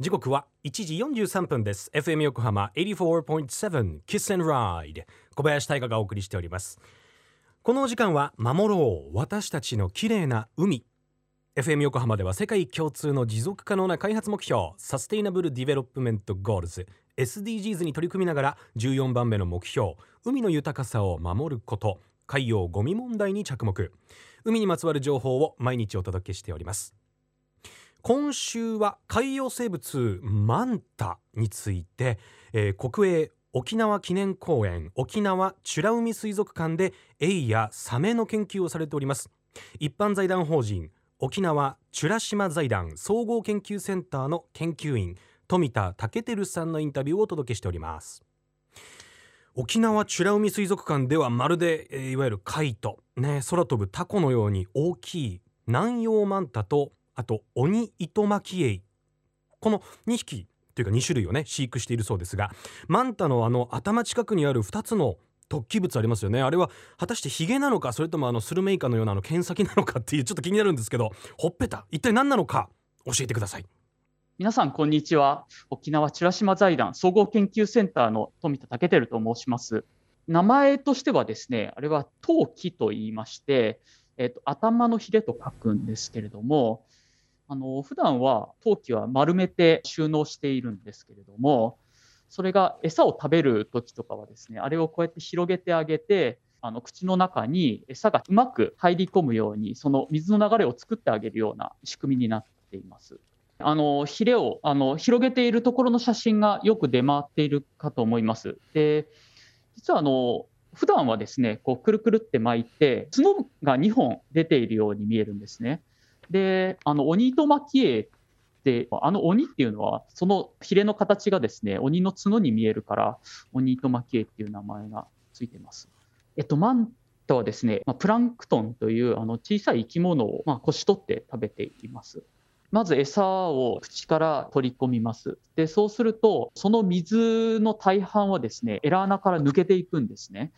時刻は1時43分です。FM 横浜84.7 Kiss and Ride 小林大賀がお送りしております。この時間は守ろう私たちの綺麗な海。FM 横浜では世界共通の持続可能な開発目標 Sustainable Development Goals。SDGs に取り組みながら14番目の目標海の豊かさを守ること。海洋ゴミ問題に着目。海にまつわる情報を毎日お届けしております。今週は海洋生物マンタについて、えー、国営沖縄記念公園沖縄美ら海水族館でエイやサメの研究をされております。一般財団法人沖縄美ら島財団総合研究センターの研究員富田武輝さんのインタビューをお届けしております。沖縄美ら海水族館ではまるで、えー、いわゆるカイト、ね、空飛ぶタコのように大きい南洋マンタとあとオニイトマキエイこの2匹というか2種類をね飼育しているそうですがマンタのあの頭近くにある2つの突起物ありますよね。あれは果たしてヒゲなのかそれともあのスルメイカのようなあの剣先なのかっていうちょっと気になるんですけどほっぺた一体何なのか教えてください。皆さんこんにちは。沖縄美ら島財団総合研究センターの富田武輝と申します。名前としてはですねあれは陶器と言いまして、えーと、頭のひれと書くんですけれどもあの普段は陶器は丸めて収納しているんですけれども、それが餌を食べる時とかはですね、あれをこうやって広げてあげて、あの口の中に餌がうまく入り込むように、その水の流れを作ってあげるような仕組みになっています。あのヒレをあの広げているところの写真がよく出回っているかと思います。で実はあの普段はですねこうくるくるって巻いて角が2本出ているように見えるんですね。で、あの、鬼と蒔絵って、あの鬼っていうのは、そのヒレの形がですね、鬼の角に見えるから、鬼と蒔絵っていう名前がついてます。えっと、マンタはですね、まあ、プランクトンというあの小さい生き物を、まあ、こし取って食べています。まず餌を口から取り込みます。で、そうすると、その水の大半はですね、エラ穴から抜けていくんですね。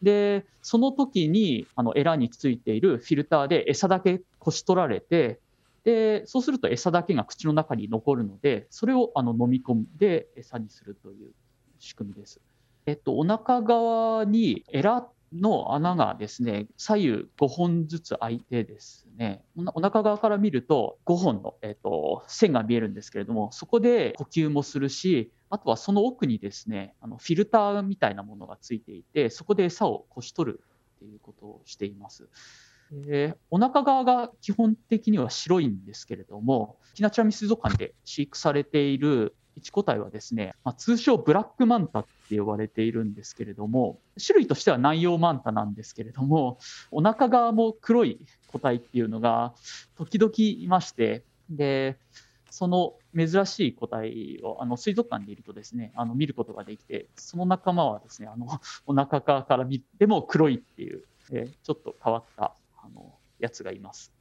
で、その時に、あの、エラについているフィルターで餌だけこし取られて、で、そうすると餌だけが口の中に残るので、それをあの飲み込んで餌にするという仕組みです。えっと、お腹側にエラの穴がですね、左右5本ずつ開いてですね、お腹側から見ると5本の、えっと、線が見えるんですけれども、そこで呼吸もするし、あとはその奥にですね、あのフィルターみたいなものがついていて、そこで餌をこし取るっていうことをしています。えー、お腹側が基本的には白いんですけれども、キナチャミ水族館で飼育されている一個体はですね、まあ、通称ブラックマンタって呼ばれているんですけれども、種類としては南洋マンタなんですけれども、お腹側も黒い個体っていうのが時々いまして、で、その珍しい個体をあの水族館にいるとですね、あの見ることができて、その仲間はですね、あのお腹側から見ても黒いっていう、えちょっと変わったあのやつがいます。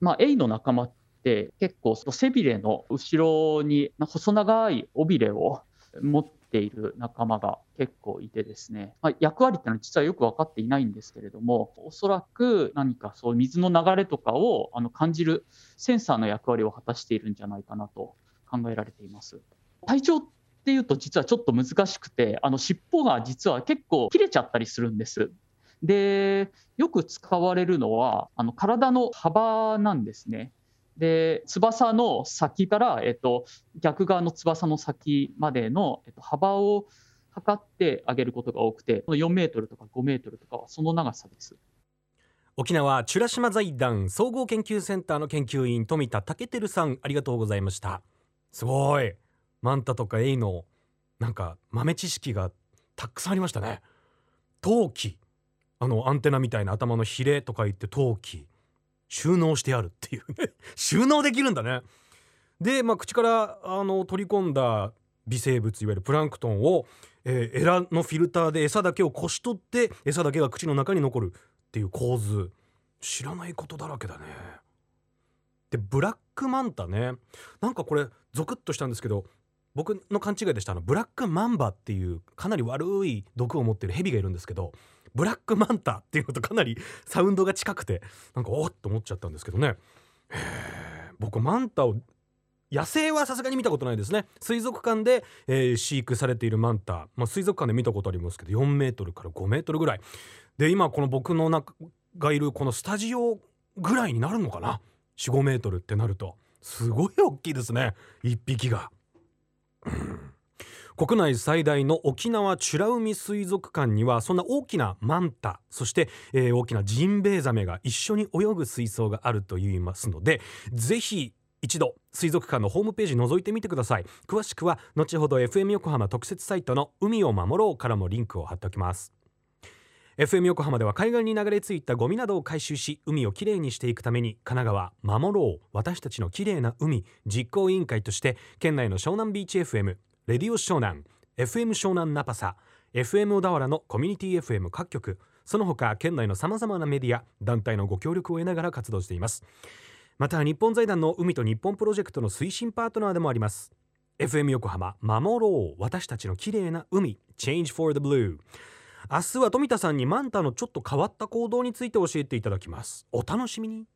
まあ、エイの仲間って結構背びれの後ろに細長い尾びれを持っている仲間が結構いてですね、まあ、役割っていうのは実はよく分かっていないんですけれどもおそらく何かそう水の流れとかをあの感じるセンサーの役割を果たしているんじゃないかなと考えられています。体長っていうと実はちょっと難しくてあの尻尾が実は結構切れちゃったりするんです。で、よく使われるのは、あの体の幅なんですね。で、翼の先から、えっと、逆側の翼の先までの、えっと、幅を測ってあげることが多くて、4メートルとか5メートルとかはその長さです。沖縄美ら島財団総合研究センターの研究員富田武輝さんありがとうございました。すごい。マンタとかエイのなんか豆知識がたくさんありましたね。陶器。あのアンテナみたいな頭のヒレとか言って陶器。収納してあるっていうね。収納できるんだね。で、まあ、口からあの取り込んだ微生物いわゆるプランクトンを、えー、エラのフィルターで餌だけをこし取って餌だけが口の中に残るっていう構図。知らないことだらけだね。でブラックマンタね。なんかこれゾクッとしたんですけど僕の勘違いでした。あのブラックマンバっていうかなり悪い毒を持ってるヘビがいるんですけどブラックマンタっていうのとかなりサウンドが近くてなんかおっと思っちゃったんですけどね。僕マンタを野生はさすがに見たことないですね。水族館で、えー飼育されているマンタ、まあ、水族館で見たことありますけど4メートルから5メートルぐらい。で今この僕の中がいるこのスタジオぐらいになるのかな？45メートルってなると。すごい大きいですね。1匹が。国内最大の沖縄美ら海水族館にはそんな大きなマンタそして、えー大きなジンベエザメが一緒に泳ぐ水槽があるといいますのでぜひ一度水族館のホームページ覗いてみてください。詳しくは後ほど FM 横浜特設サイトの海を守ろうからもリンクを貼っておきます。FM 横浜では海岸に流れ着いたゴミなどを回収し海をきれいにしていくために神奈川守ろう。私たちのきれいな海。実行委員会として県内の湘南ビーチ FM レディオ湘南 FM 湘南ナパサ FM 小田原のコミュニティ FM 各局その他県内のさまざまなメディア団体のご協力を得ながら活動しています。また日本財団の海と日本プロジェクトの推進パートナーでもあります。FM 横浜守ろう私たちのきれいな海 Change for the Blue 明日は富田さんにマンタのちょっと変わった行動について教えていただきます。お楽しみに。